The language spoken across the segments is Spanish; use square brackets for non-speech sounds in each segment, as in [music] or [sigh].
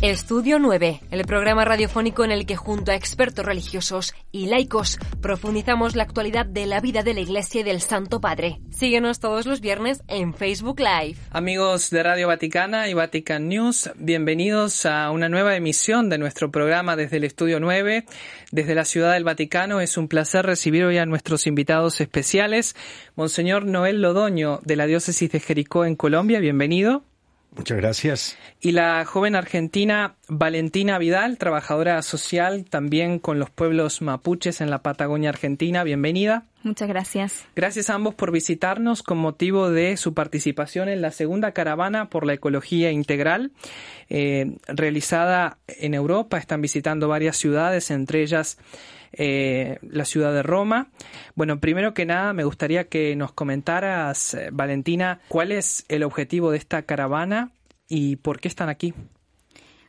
Estudio 9, el programa radiofónico en el que junto a expertos religiosos y laicos profundizamos la actualidad de la vida de la Iglesia y del Santo Padre. Síguenos todos los viernes en Facebook Live. Amigos de Radio Vaticana y Vatican News, bienvenidos a una nueva emisión de nuestro programa desde el Estudio 9, desde la Ciudad del Vaticano. Es un placer recibir hoy a nuestros invitados especiales, Monseñor Noel Lodoño de la Diócesis de Jericó en Colombia, bienvenido. Muchas gracias. Y la joven argentina Valentina Vidal, trabajadora social también con los pueblos mapuches en la Patagonia Argentina. Bienvenida. Muchas gracias. Gracias a ambos por visitarnos con motivo de su participación en la segunda caravana por la ecología integral eh, realizada en Europa. Están visitando varias ciudades, entre ellas eh, la ciudad de Roma. Bueno, primero que nada me gustaría que nos comentaras, eh, Valentina, cuál es el objetivo de esta caravana y por qué están aquí.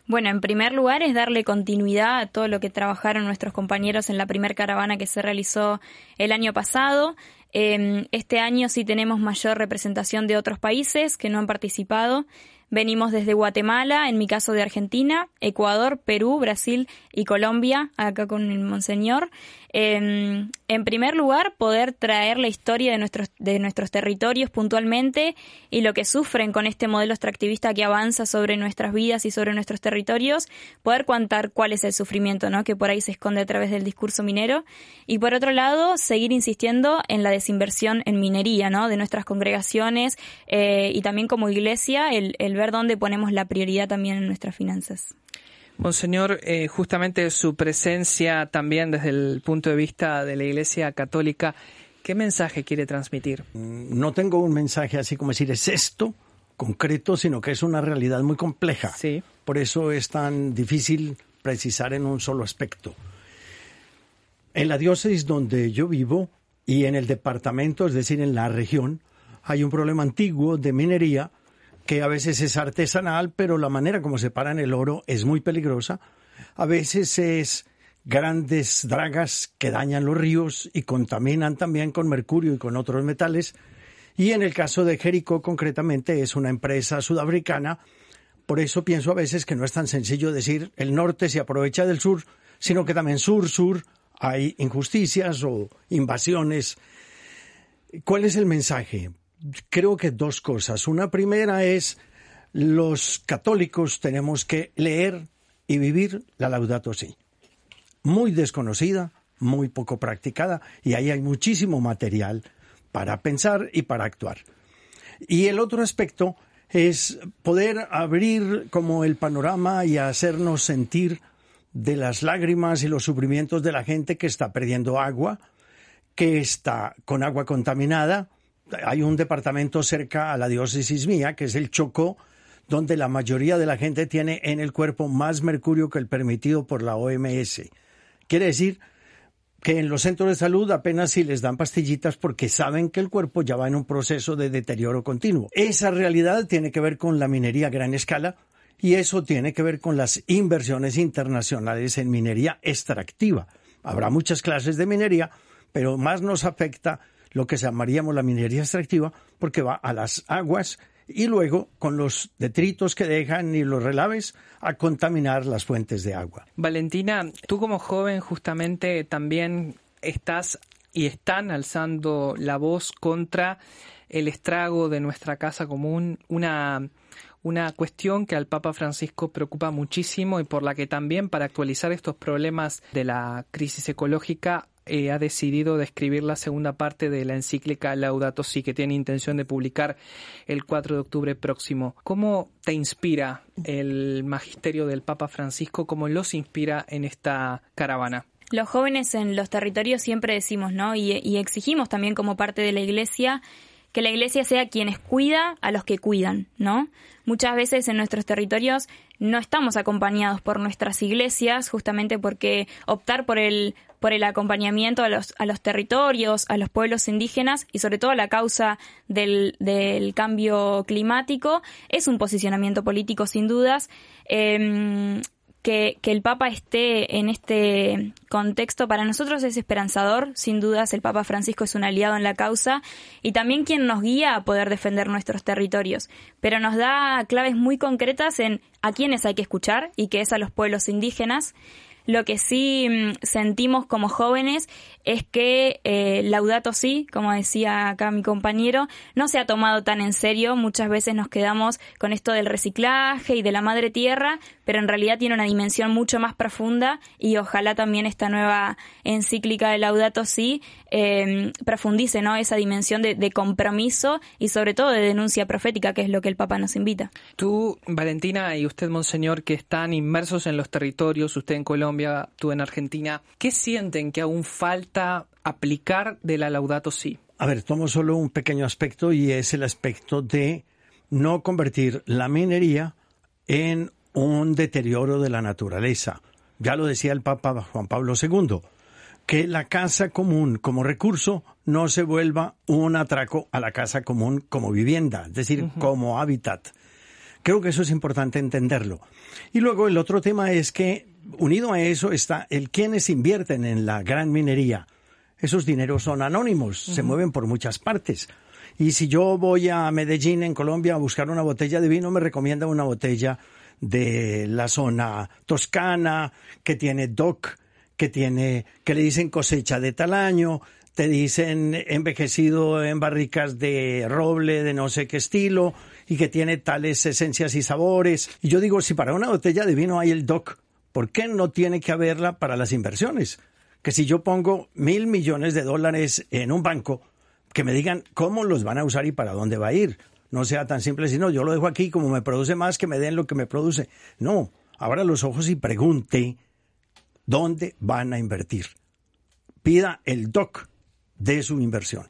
Bueno, en primer lugar es darle continuidad a todo lo que trabajaron nuestros compañeros en la primera caravana que se realizó el año pasado. Em, este año sí tenemos mayor representación de otros países que no han participado. Venimos desde Guatemala, en mi caso de Argentina, Ecuador, Perú, Brasil y Colombia, acá con el Monseñor. Em, en primer lugar, poder traer la historia de nuestros, de nuestros territorios puntualmente y lo que sufren con este modelo extractivista que avanza sobre nuestras vidas y sobre nuestros territorios, poder contar cuál es el sufrimiento ¿no? que por ahí se esconde a través del discurso minero. Y por otro lado, seguir insistiendo en la desinversión en minería ¿no? de nuestras congregaciones eh, y también como iglesia, el, el ver dónde ponemos la prioridad también en nuestras finanzas. Monseñor, eh, justamente su presencia también desde el punto de vista de la Iglesia Católica, ¿qué mensaje quiere transmitir? Mm, no tengo un mensaje así como decir es esto concreto, sino que es una realidad muy compleja. Sí. Por eso es tan difícil precisar en un solo aspecto. En la diócesis donde yo vivo y en el departamento, es decir, en la región, hay un problema antiguo de minería que a veces es artesanal, pero la manera como se paran el oro es muy peligrosa. A veces es grandes dragas que dañan los ríos y contaminan también con mercurio y con otros metales. Y en el caso de Jericó, concretamente, es una empresa sudafricana. Por eso pienso a veces que no es tan sencillo decir el norte se aprovecha del sur, sino que también sur-sur hay injusticias o invasiones. ¿Cuál es el mensaje? Creo que dos cosas. Una primera es los católicos tenemos que leer y vivir la Laudato Si. Muy desconocida, muy poco practicada y ahí hay muchísimo material para pensar y para actuar. Y el otro aspecto es poder abrir como el panorama y hacernos sentir de las lágrimas y los sufrimientos de la gente que está perdiendo agua, que está con agua contaminada, hay un departamento cerca a la diócesis mía, que es el Chocó, donde la mayoría de la gente tiene en el cuerpo más mercurio que el permitido por la OMS. Quiere decir que en los centros de salud apenas si les dan pastillitas porque saben que el cuerpo ya va en un proceso de deterioro continuo. Esa realidad tiene que ver con la minería a gran escala y eso tiene que ver con las inversiones internacionales en minería extractiva. Habrá muchas clases de minería, pero más nos afecta lo que llamaríamos la minería extractiva, porque va a las aguas y luego con los detritos que dejan y los relaves a contaminar las fuentes de agua. Valentina, tú como joven justamente también estás y están alzando la voz contra el estrago de nuestra casa común, una una cuestión que al Papa Francisco preocupa muchísimo y por la que también para actualizar estos problemas de la crisis ecológica eh, ha decidido describir la segunda parte de la encíclica Laudato Si, que tiene intención de publicar el 4 de octubre próximo. ¿Cómo te inspira el magisterio del Papa Francisco? ¿Cómo los inspira en esta caravana? Los jóvenes en los territorios siempre decimos, ¿no? Y, y exigimos también como parte de la Iglesia que la iglesia sea quienes cuida a los que cuidan, ¿no? Muchas veces en nuestros territorios no estamos acompañados por nuestras iglesias, justamente porque optar por el, por el acompañamiento a los, a los territorios, a los pueblos indígenas y sobre todo a la causa del, del cambio climático es un posicionamiento político sin dudas. Em, que, el Papa esté en este contexto para nosotros es esperanzador. Sin dudas, el Papa Francisco es un aliado en la causa y también quien nos guía a poder defender nuestros territorios. Pero nos da claves muy concretas en a quiénes hay que escuchar y que es a los pueblos indígenas lo que sí mm, sentimos como jóvenes es que eh, Laudato sí, como decía acá mi compañero, no se ha tomado tan en serio. Muchas veces nos quedamos con esto del reciclaje y de la madre tierra, pero en realidad tiene una dimensión mucho más profunda y ojalá también esta nueva encíclica de Laudato sí eh, profundice ¿no? esa dimensión de, de compromiso y sobre todo de denuncia profética, que es lo que el Papa nos invita. Tú, Valentina, y usted, Monseñor, que están inmersos en los territorios, usted en Colombia, tú en Argentina, ¿qué sienten que aún falta aplicar de la Laudato Si? A ver, tomo solo un pequeño aspecto y es el aspecto de no convertir la minería en un deterioro de la naturaleza. Ya lo decía el Papa Juan Pablo II, que la casa común como recurso no se vuelva un atraco a la casa común como vivienda, es decir, como hábitat. Creo que eso es importante entenderlo. Y luego el otro tema es que unido a eso está el quienes invierten en la gran minería. Esos dineros son anónimos, se mueven por muchas partes. Y si yo voy a Medellín, en Colombia, a buscar una botella de vino, me recomienda una botella de la zona toscana, que tiene DOC, que tiene, que le dicen cosecha de tal año, te dicen envejecido en barricas de roble de no sé qué estilo y que tiene tales esencias y sabores. Y yo digo, si para una botella de vino hay el DOC, ¿por qué no tiene que haberla para las inversiones? Que si yo pongo mil millones de dólares en un banco, que me digan cómo los van a usar y para dónde va a ir. No sea tan simple, sino yo lo dejo aquí, como me produce más, que me den lo que me produce. No, abra los ojos y pregunte dónde van a invertir. Pida el DOC de su inversión.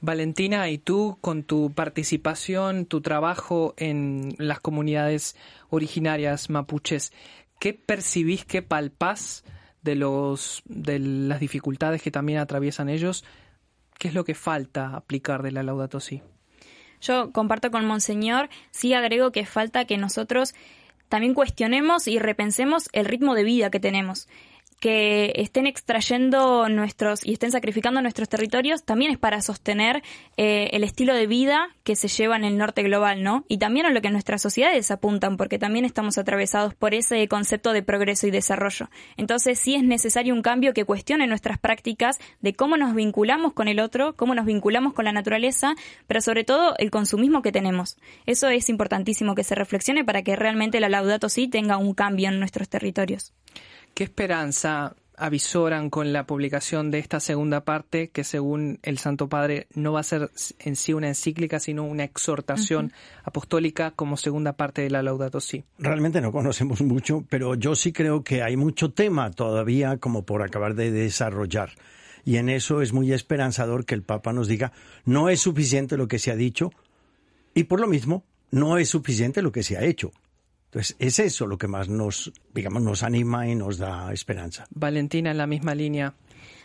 Valentina, y tú con tu participación, tu trabajo en las comunidades originarias mapuches, ¿qué percibís, qué palpás de, los, de las dificultades que también atraviesan ellos? ¿Qué es lo que falta aplicar de la Laudato? Yo comparto con Monseñor, sí agrego que falta que nosotros también cuestionemos y repensemos el ritmo de vida que tenemos que estén extrayendo nuestros y estén sacrificando nuestros territorios también es para sostener eh, el estilo de vida que se lleva en el norte global, ¿no? Y también a lo que nuestras sociedades apuntan, porque también estamos atravesados por ese concepto de progreso y desarrollo. Entonces sí es necesario un cambio que cuestione nuestras prácticas de cómo nos vinculamos con el otro, cómo nos vinculamos con la naturaleza, pero sobre todo el consumismo que tenemos. Eso es importantísimo que se reflexione para que realmente la Laudato sí tenga un cambio en nuestros territorios. ¿Qué esperanza avisoran con la publicación de esta segunda parte, que según el Santo Padre no va a ser en sí una encíclica, sino una exhortación apostólica como segunda parte de la Laudato Si? Realmente no conocemos mucho, pero yo sí creo que hay mucho tema todavía como por acabar de desarrollar. Y en eso es muy esperanzador que el Papa nos diga, no es suficiente lo que se ha dicho y por lo mismo no es suficiente lo que se ha hecho. Entonces, es eso lo que más nos, digamos, nos anima y nos da esperanza. Valentina, en la misma línea,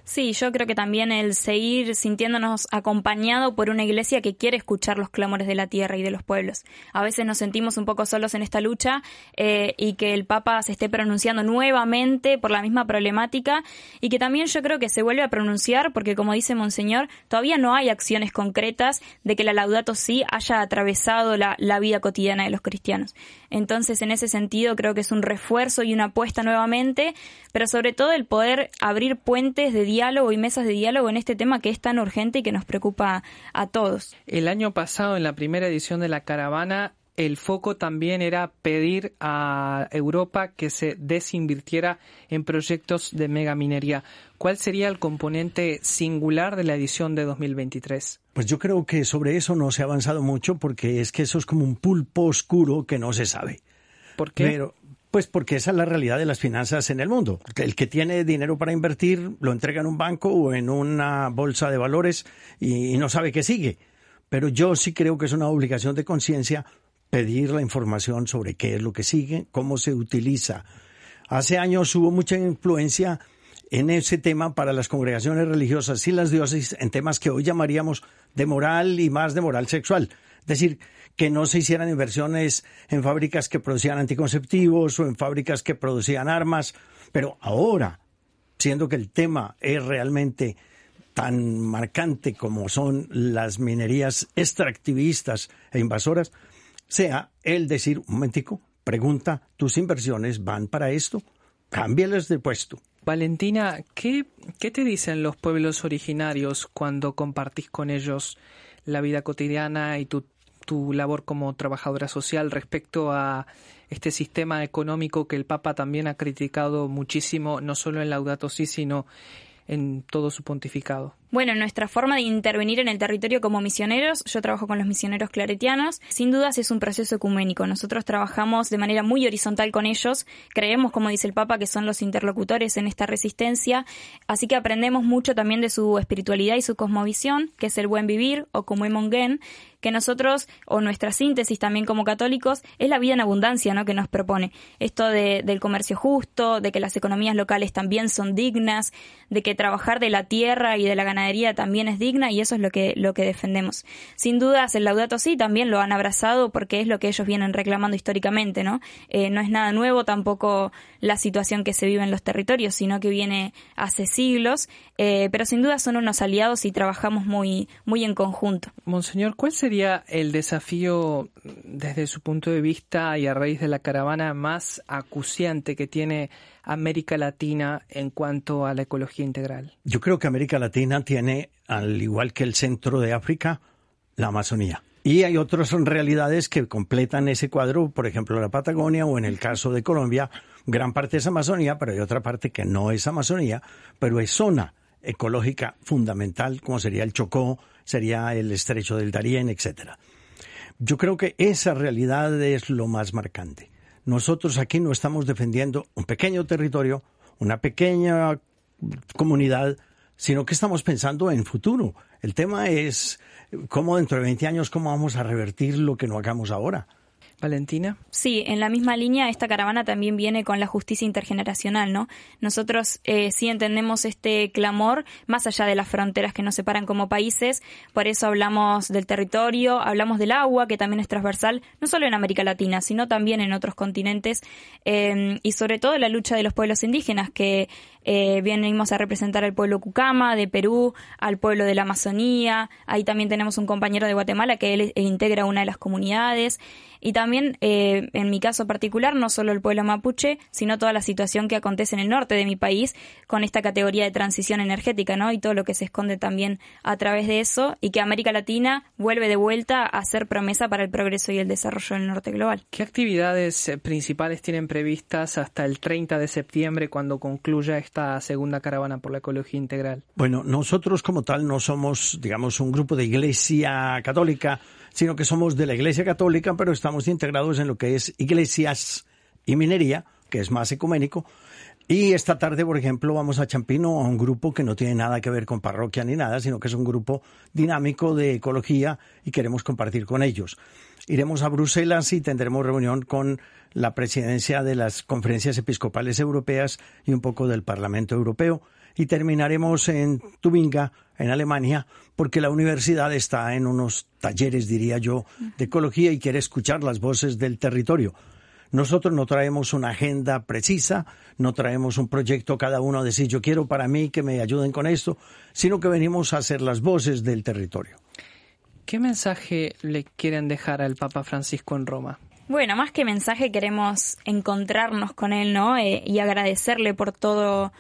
Sí, yo creo que también el seguir sintiéndonos acompañado por una iglesia que quiere escuchar los clamores de la tierra y de los pueblos. A veces nos sentimos un poco solos en esta lucha eh, y que el Papa se esté pronunciando nuevamente por la misma problemática y que también yo creo que se vuelve a pronunciar porque, como dice Monseñor, todavía no hay acciones concretas de que la Laudato sí haya atravesado la, la vida cotidiana de los cristianos. Entonces, en ese sentido, creo que es un refuerzo y una apuesta nuevamente, pero sobre todo el poder abrir puentes de diálogo y mesas de diálogo en este tema que es tan urgente y que nos preocupa a todos. El año pasado, en la primera edición de la caravana, el foco también era pedir a Europa que se desinvirtiera en proyectos de megaminería. ¿Cuál sería el componente singular de la edición de 2023? Pues yo creo que sobre eso no se ha avanzado mucho porque es que eso es como un pulpo oscuro que no se sabe. ¿Por qué? Pero, pues porque esa es la realidad de las finanzas en el mundo. El que tiene dinero para invertir lo entrega en un banco o en una bolsa de valores y, no sabe qué sigue. Pero yo sí creo que es una obligación de conciencia pedir la información sobre qué es lo que sigue, cómo se utiliza. Hace años hubo mucha influencia en ese tema para las congregaciones religiosas y las diócesis en temas que hoy llamaríamos de moral y más de moral sexual. Es decir, que no se hicieran inversiones en fábricas que producían anticonceptivos o en fábricas que producían armas, pero ahora, siendo que el tema es realmente tan marcante como son las minerías extractivistas e invasoras, sea el decir, un momentico, pregunta, ¿tus inversiones van para esto? Cámbiales de puesto. Valentina, ¿qué, ¿qué te dicen los pueblos originarios cuando compartís con ellos la vida cotidiana y tu, tu labor como trabajadora social respecto a este sistema económico que el Papa también ha criticado muchísimo, no solo en Laudato Si, sino en todo su pontificado. Bueno, nuestra forma de intervenir en el territorio como misioneros, yo trabajo con los misioneros claretianos, sin dudas es un proceso ecuménico. Nosotros trabajamos de manera muy horizontal con ellos, creemos, como dice el Papa, que son los interlocutores en esta resistencia, así que aprendemos mucho también de su espiritualidad y su cosmovisión, que es el buen vivir o como Emongen, que nosotros, o nuestra síntesis también como católicos, es la vida en abundancia ¿no? que nos propone. Esto de, del comercio justo, de que las economías locales también son dignas, de que trabajar de la tierra y de la ganadería también es digna y eso es lo que, lo que defendemos. Sin dudas, el Laudato sí también lo han abrazado porque es lo que ellos vienen reclamando históricamente, ¿no? Eh, no es nada nuevo tampoco la situación que se vive en los territorios, sino que viene hace siglos, eh, pero sin duda son unos aliados y trabajamos muy, muy en conjunto. Monseñor, ¿cuál sería el desafío desde su punto de vista y a raíz de la caravana más acuciante que tiene América Latina en cuanto a la ecología integral? Yo creo que América Latina tiene, al igual que el centro de África, la Amazonía. Y hay otras realidades que completan ese cuadro, por ejemplo, la Patagonia o en el caso de Colombia, gran parte es Amazonía, pero hay otra parte que no es Amazonía, pero es zona ecológica fundamental, como sería el Chocó, sería el estrecho del Darién, etcétera. Yo creo que esa realidad es lo más marcante. Nosotros aquí no estamos defendiendo un pequeño territorio, una pequeña comunidad, sino que estamos pensando en futuro. El tema es cómo dentro de 20 años, cómo vamos a revertir lo que no hagamos ahora. Valentina. Sí, en la misma línea, esta caravana también viene con la justicia intergeneracional, ¿no? Nosotros eh, sí entendemos este clamor más allá de las fronteras que nos separan como países, por eso hablamos del territorio, hablamos del agua, que también es transversal, no solo en América Latina, sino también en otros continentes, eh, y sobre todo la lucha de los pueblos indígenas, que eh, venimos a representar al pueblo Cucama de Perú, al pueblo de la Amazonía, ahí también tenemos un compañero de Guatemala que él, integra una de las comunidades, y también, eh, en mi caso particular, no solo el pueblo mapuche, sino toda la situación que acontece en el norte de mi país con esta categoría de transición energética, ¿no? Y todo lo que se esconde también a través de eso, y que América Latina vuelve de vuelta a ser promesa para el progreso y el desarrollo del norte global. ¿Qué actividades eh, principales tienen previstas hasta el 30 de septiembre cuando concluya esta segunda caravana por la ecología integral? Bueno, nosotros como tal no somos, digamos, un grupo de iglesia católica sino que somos de la Iglesia Católica, pero estamos integrados en lo que es iglesias y minería, que es más ecuménico. Y esta tarde, por ejemplo, vamos a Champino a un grupo que no tiene nada que ver con parroquia ni nada, sino que es un grupo dinámico de ecología y queremos compartir con ellos. Iremos a Bruselas y tendremos reunión con la presidencia de las conferencias episcopales europeas y un poco del Parlamento Europeo y terminaremos en Tubinga, en Alemania, porque la universidad está en unos talleres, diría yo, de ecología y quiere escuchar las voces del territorio. Nosotros no traemos una agenda precisa, no traemos un proyecto cada uno a decir yo quiero para mí que me ayuden con esto, sino que venimos a ser las voces del territorio. ¿Qué mensaje le quieren dejar al Papa Francisco en Roma? Bueno, más que mensaje queremos encontrarnos con él, ¿no? Eh, y agradecerle por todo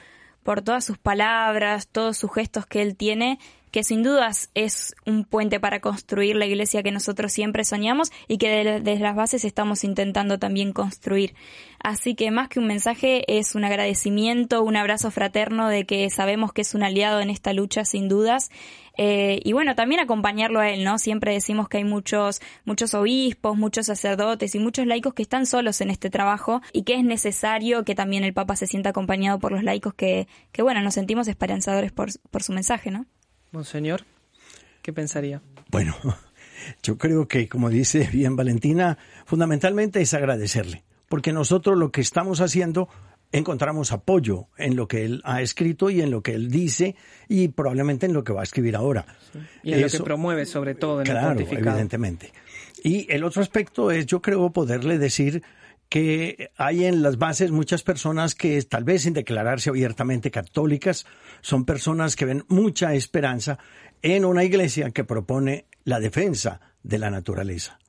por todas sus palabras, todos sus gestos que él tiene, que sin dudas es un puente para construir la iglesia que nosotros siempre soñamos y que desde las bases estamos intentando también construir. Así que más que un mensaje es un agradecimiento, un abrazo fraterno de que sabemos que es un aliado en esta lucha sin dudas. Eh, y bueno, también acompañarlo a él, ¿no? Siempre decimos que hay muchos, muchos obispos, muchos sacerdotes y muchos laicos que están solos en este trabajo y que es necesario que también el Papa se sienta acompañado por los laicos que, que bueno, nos sentimos esperanzadores por, por su mensaje, ¿no? Monseñor, ¿qué pensaría? Bueno, [laughs] yo creo que, como dice bien Valentina, fundamentalmente es agradecerle, porque nosotros lo que estamos haciendo encontramos apoyo en lo que él ha escrito y en lo que él dice y probablemente en lo que va a escribir ahora. Y en lo que promueve sobre todo en claro, evidentemente. Y el otro aspecto es, yo creo, poderle decir que hay en las bases muchas personas que tal vez sin declararse abiertamente católicas son personas que ven mucha esperanza en una iglesia que propone la defensa de la naturaleza.